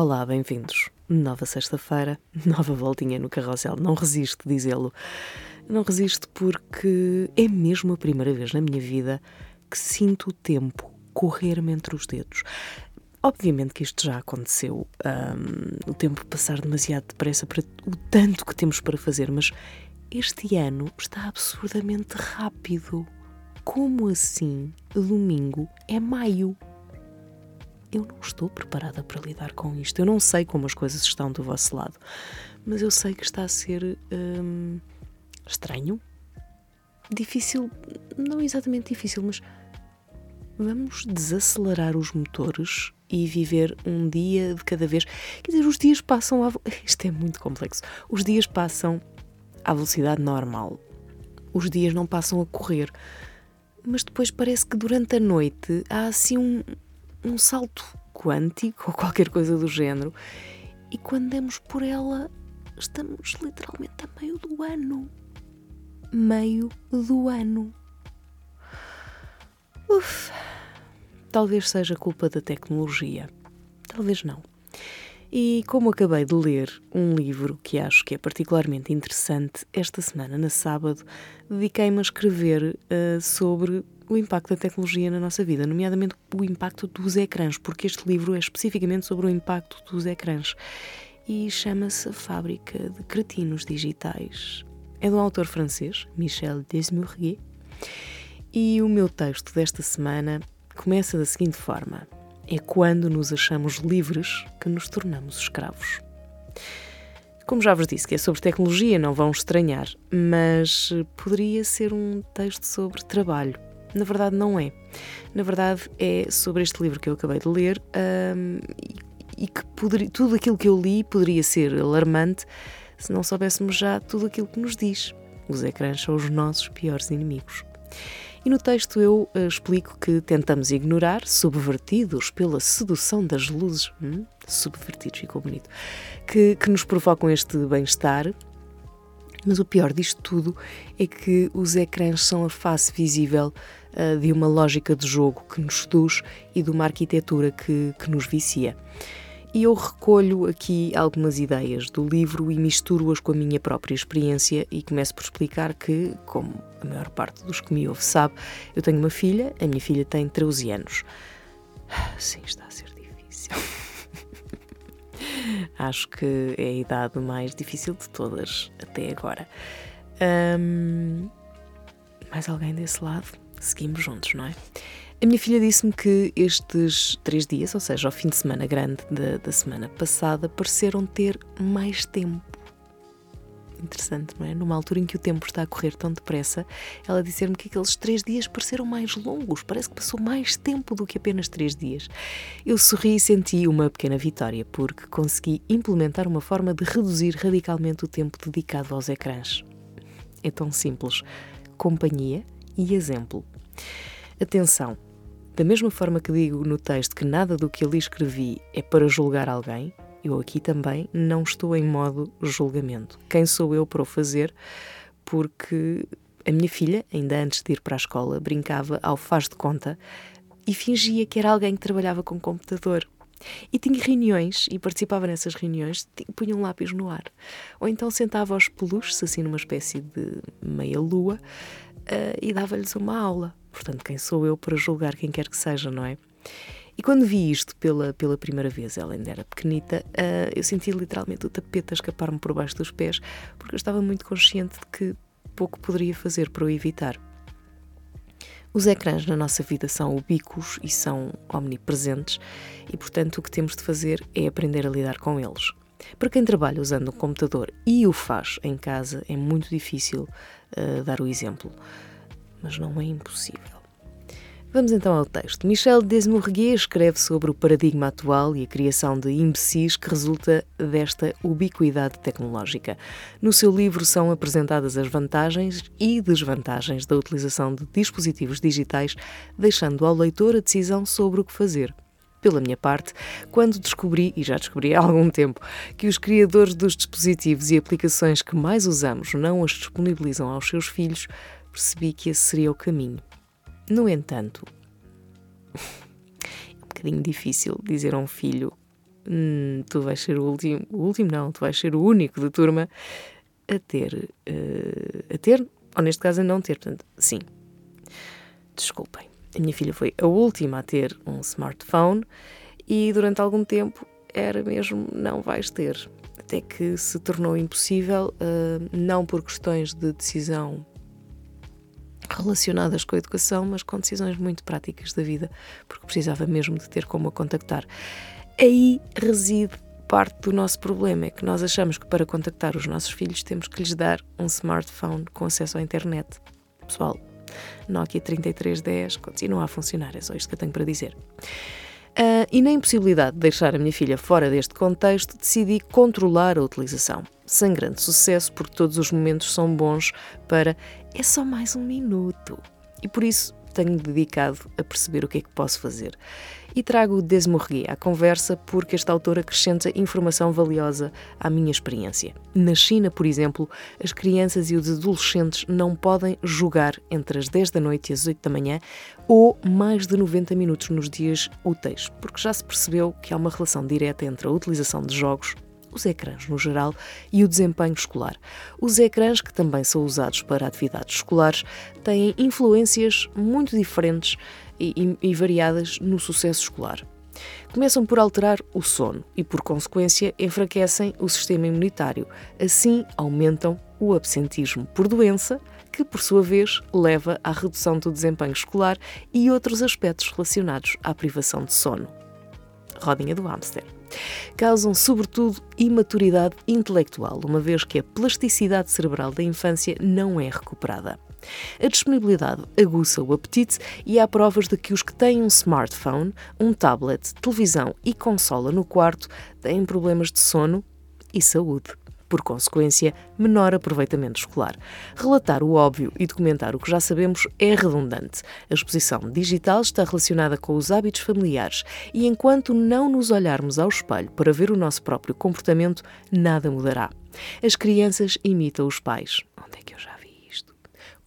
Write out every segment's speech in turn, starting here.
Olá, bem-vindos. Nova sexta-feira, nova voltinha no carrossel. Não resisto dizê-lo. Não resisto porque é mesmo a primeira vez na minha vida que sinto o tempo correr-me entre os dedos. Obviamente que isto já aconteceu, um, o tempo passar demasiado depressa para o tanto que temos para fazer, mas este ano está absurdamente rápido. Como assim? Domingo é maio. Eu não estou preparada para lidar com isto. Eu não sei como as coisas estão do vosso lado, mas eu sei que está a ser hum, estranho, difícil, não exatamente difícil, mas vamos desacelerar os motores e viver um dia de cada vez. Quer dizer, os dias passam a. Isto é muito complexo. Os dias passam à velocidade normal. Os dias não passam a correr mas depois parece que durante a noite há assim um, um salto quântico ou qualquer coisa do género, e quando demos por ela, estamos literalmente a meio do ano. Meio do ano. Uf, talvez seja culpa da tecnologia. Talvez não. E como acabei de ler um livro que acho que é particularmente interessante, esta semana, na sábado, dediquei-me a escrever uh, sobre o impacto da tecnologia na nossa vida, nomeadamente o impacto dos ecrãs, porque este livro é especificamente sobre o impacto dos ecrãs e chama-se Fábrica de Cretinos Digitais. É de um autor francês, Michel Desmurguet, e o meu texto desta semana começa da seguinte forma: É quando nos achamos livres que nos tornamos escravos. Como já vos disse que é sobre tecnologia, não vão estranhar, mas poderia ser um texto sobre trabalho na verdade, não é. Na verdade, é sobre este livro que eu acabei de ler um, e, que poderia, tudo aquilo que eu li poderia ser alarmante se não soubéssemos já tudo aquilo que nos diz. Os ecrãs são os nossos piores inimigos. E no texto eu uh, explico que tentamos ignorar, subvertidos pela sedução das luzes, hum? subvertidos, ficou bonito, que, que nos provocam este bem-estar mas o pior disto tudo é que os ecrãs são a face visível uh, de uma lógica de jogo que nos seduz e de uma arquitetura que, que nos vicia. E eu recolho aqui algumas ideias do livro e misturo-as com a minha própria experiência e começo por explicar que, como a maior parte dos que me ouve sabe, eu tenho uma filha, a minha filha tem 13 anos. Sim, está a ser difícil. Acho que é a idade mais difícil de todas até agora. Um, mais alguém desse lado? Seguimos juntos, não é? A minha filha disse-me que estes três dias, ou seja, ao fim de semana grande da, da semana passada, pareceram ter mais tempo interessante, não é? Numa altura em que o tempo está a correr tão depressa, ela disser-me que aqueles três dias pareceram mais longos, parece que passou mais tempo do que apenas três dias. Eu sorri e senti uma pequena vitória, porque consegui implementar uma forma de reduzir radicalmente o tempo dedicado aos ecrãs. É tão simples. Companhia e exemplo. Atenção! Da mesma forma que digo no texto que nada do que ali escrevi é para julgar alguém, eu aqui também não estou em modo julgamento. Quem sou eu para o fazer? Porque a minha filha, ainda antes de ir para a escola, brincava ao faz de conta e fingia que era alguém que trabalhava com computador. E tinha reuniões e participava nessas reuniões, punha um lápis no ar. Ou então sentava aos peluches, assim numa espécie de meia-lua, uh, e dava-lhes uma aula. Portanto, quem sou eu para julgar quem quer que seja, não é? E quando vi isto pela, pela primeira vez, ela ainda era pequenita, uh, eu senti literalmente o tapete a escapar-me por baixo dos pés, porque eu estava muito consciente de que pouco poderia fazer para o evitar. Os ecrãs na nossa vida são ubíquos e são omnipresentes, e portanto o que temos de fazer é aprender a lidar com eles. Para quem trabalha usando um computador e o faz em casa, é muito difícil uh, dar o exemplo, mas não é impossível. Vamos então ao texto. Michel Desmourguet escreve sobre o paradigma atual e a criação de imbecis que resulta desta ubiquidade tecnológica. No seu livro são apresentadas as vantagens e desvantagens da utilização de dispositivos digitais, deixando ao leitor a decisão sobre o que fazer. Pela minha parte, quando descobri, e já descobri há algum tempo, que os criadores dos dispositivos e aplicações que mais usamos não as disponibilizam aos seus filhos, percebi que esse seria o caminho. No entanto, é um bocadinho difícil dizer a um filho hum, tu vais ser o último, o último não, tu vais ser o único de turma a ter, uh, a ter, ou neste caso a não ter. Portanto, sim. Desculpem. A minha filha foi a última a ter um smartphone e durante algum tempo era mesmo não vais ter. Até que se tornou impossível, uh, não por questões de decisão relacionadas com a educação, mas com decisões muito práticas da vida, porque precisava mesmo de ter como a contactar. Aí reside parte do nosso problema, é que nós achamos que para contactar os nossos filhos temos que lhes dar um smartphone com acesso à internet. Pessoal, Nokia 3310 continua a funcionar, é só isto que eu tenho para dizer. Uh, e na impossibilidade de deixar a minha filha fora deste contexto, decidi controlar a utilização. Sem grande sucesso, porque todos os momentos são bons para é só mais um minuto. E por isso tenho dedicado a perceber o que é que posso fazer e trago o Desmorgué à conversa porque este autor acrescenta informação valiosa à minha experiência. Na China, por exemplo, as crianças e os adolescentes não podem jogar entre as 10 da noite e as 8 da manhã ou mais de 90 minutos nos dias úteis, porque já se percebeu que há uma relação direta entre a utilização de jogos os ecrãs no geral e o desempenho escolar. Os ecrãs, que também são usados para atividades escolares, têm influências muito diferentes e, e variadas no sucesso escolar. Começam por alterar o sono e, por consequência, enfraquecem o sistema imunitário. Assim, aumentam o absentismo por doença, que, por sua vez, leva à redução do desempenho escolar e outros aspectos relacionados à privação de sono. Rodinha do hamster. Causam, sobretudo, imaturidade intelectual, uma vez que a plasticidade cerebral da infância não é recuperada. A disponibilidade aguça o apetite e há provas de que os que têm um smartphone, um tablet, televisão e consola no quarto têm problemas de sono e saúde. Por consequência, menor aproveitamento escolar. Relatar o óbvio e documentar o que já sabemos é redundante. A exposição digital está relacionada com os hábitos familiares e enquanto não nos olharmos ao espelho para ver o nosso próprio comportamento, nada mudará. As crianças imitam os pais. Onde é que eu já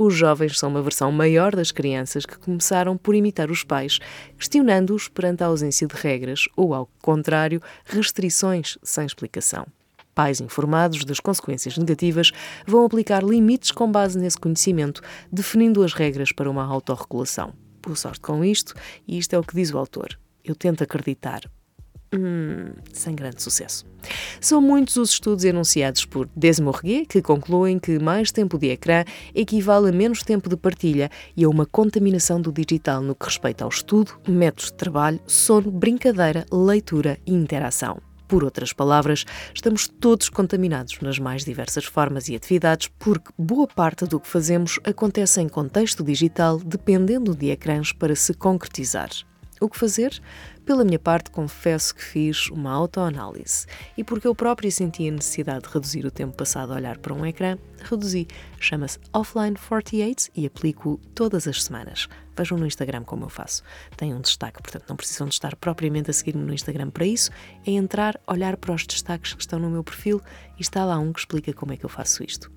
os jovens são uma versão maior das crianças que começaram por imitar os pais, questionando-os perante a ausência de regras ou, ao contrário, restrições sem explicação. Pais informados das consequências negativas vão aplicar limites com base nesse conhecimento, definindo as regras para uma autorregulação. Por sorte com isto, e isto é o que diz o autor. Eu tento acreditar, Hum, sem grande sucesso. São muitos os estudos enunciados por Desmorguet que concluem que mais tempo de ecrã equivale a menos tempo de partilha e a uma contaminação do digital no que respeita ao estudo, métodos de trabalho, sono, brincadeira, leitura e interação. Por outras palavras, estamos todos contaminados nas mais diversas formas e atividades, porque boa parte do que fazemos acontece em contexto digital, dependendo de ecrãs para se concretizar. O que fazer? Pela minha parte, confesso que fiz uma autoanálise e porque eu própria sentia a necessidade de reduzir o tempo passado a olhar para um ecrã, reduzi. Chama-se Offline 48 e aplico todas as semanas. Vejam no Instagram como eu faço. Tem um destaque, portanto não precisam de estar propriamente a seguir-me no Instagram para isso. É entrar, olhar para os destaques que estão no meu perfil e está lá um que explica como é que eu faço isto.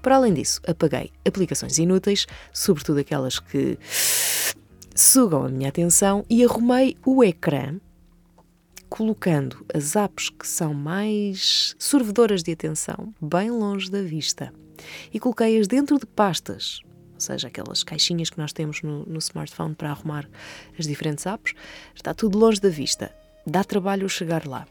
Para além disso, apaguei aplicações inúteis, sobretudo aquelas que sugam a minha atenção e arrumei o ecrã colocando as apps que são mais sorvedoras de atenção bem longe da vista e coloquei-as dentro de pastas, ou seja, aquelas caixinhas que nós temos no, no smartphone para arrumar as diferentes apps, está tudo longe da vista. Dá trabalho chegar lá.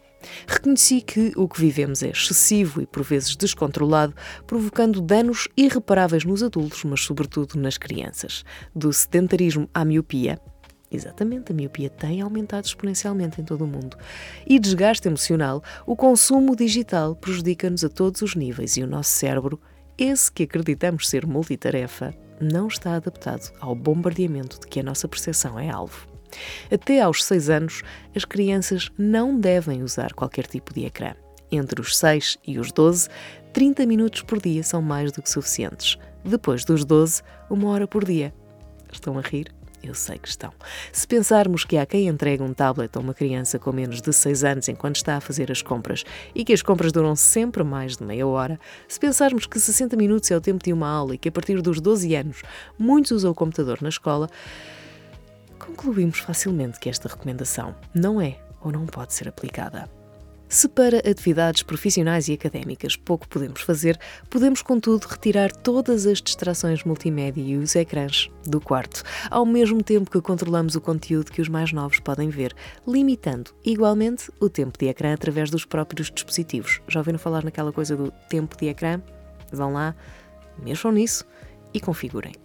Reconheci que o que vivemos é excessivo e por vezes descontrolado, provocando danos irreparáveis nos adultos, mas sobretudo nas crianças. Do sedentarismo à miopia, Exatamente, a miopia tem aumentado exponencialmente em todo o mundo. E desgaste emocional, o consumo digital prejudica-nos a todos os níveis e o nosso cérebro, esse que acreditamos ser multitarefa, não está adaptado ao bombardeamento de que a nossa percepção é alvo. Até aos 6 anos, as crianças não devem usar qualquer tipo de ecrã. Entre os 6 e os 12, 30 minutos por dia são mais do que suficientes. Depois dos 12, uma hora por dia. Estão a rir? Eu sei que estão. Se pensarmos que há quem entregue um tablet a uma criança com menos de 6 anos enquanto está a fazer as compras e que as compras duram sempre mais de meia hora, se pensarmos que 60 minutos é o tempo de uma aula e que a partir dos 12 anos muitos usam o computador na escola, concluímos facilmente que esta recomendação não é ou não pode ser aplicada. Se para atividades profissionais e académicas pouco podemos fazer, podemos, contudo, retirar todas as distrações multimédia e os ecrãs do quarto, ao mesmo tempo que controlamos o conteúdo que os mais novos podem ver, limitando igualmente o tempo de ecrã através dos próprios dispositivos. Já ouviram falar naquela coisa do tempo de ecrã? Vão lá, mexam nisso e configurem.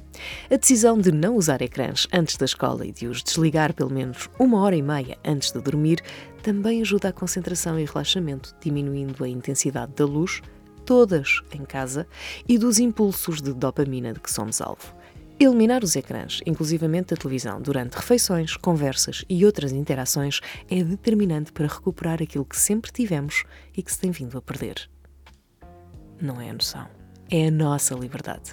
A decisão de não usar ecrãs antes da escola e de os desligar pelo menos uma hora e meia antes de dormir também ajuda à concentração e relaxamento, diminuindo a intensidade da luz, todas em casa, e dos impulsos de dopamina de que somos alvo. Eliminar os ecrãs, inclusivamente a televisão, durante refeições, conversas e outras interações é determinante para recuperar aquilo que sempre tivemos e que se tem vindo a perder. Não é a noção, é a nossa liberdade.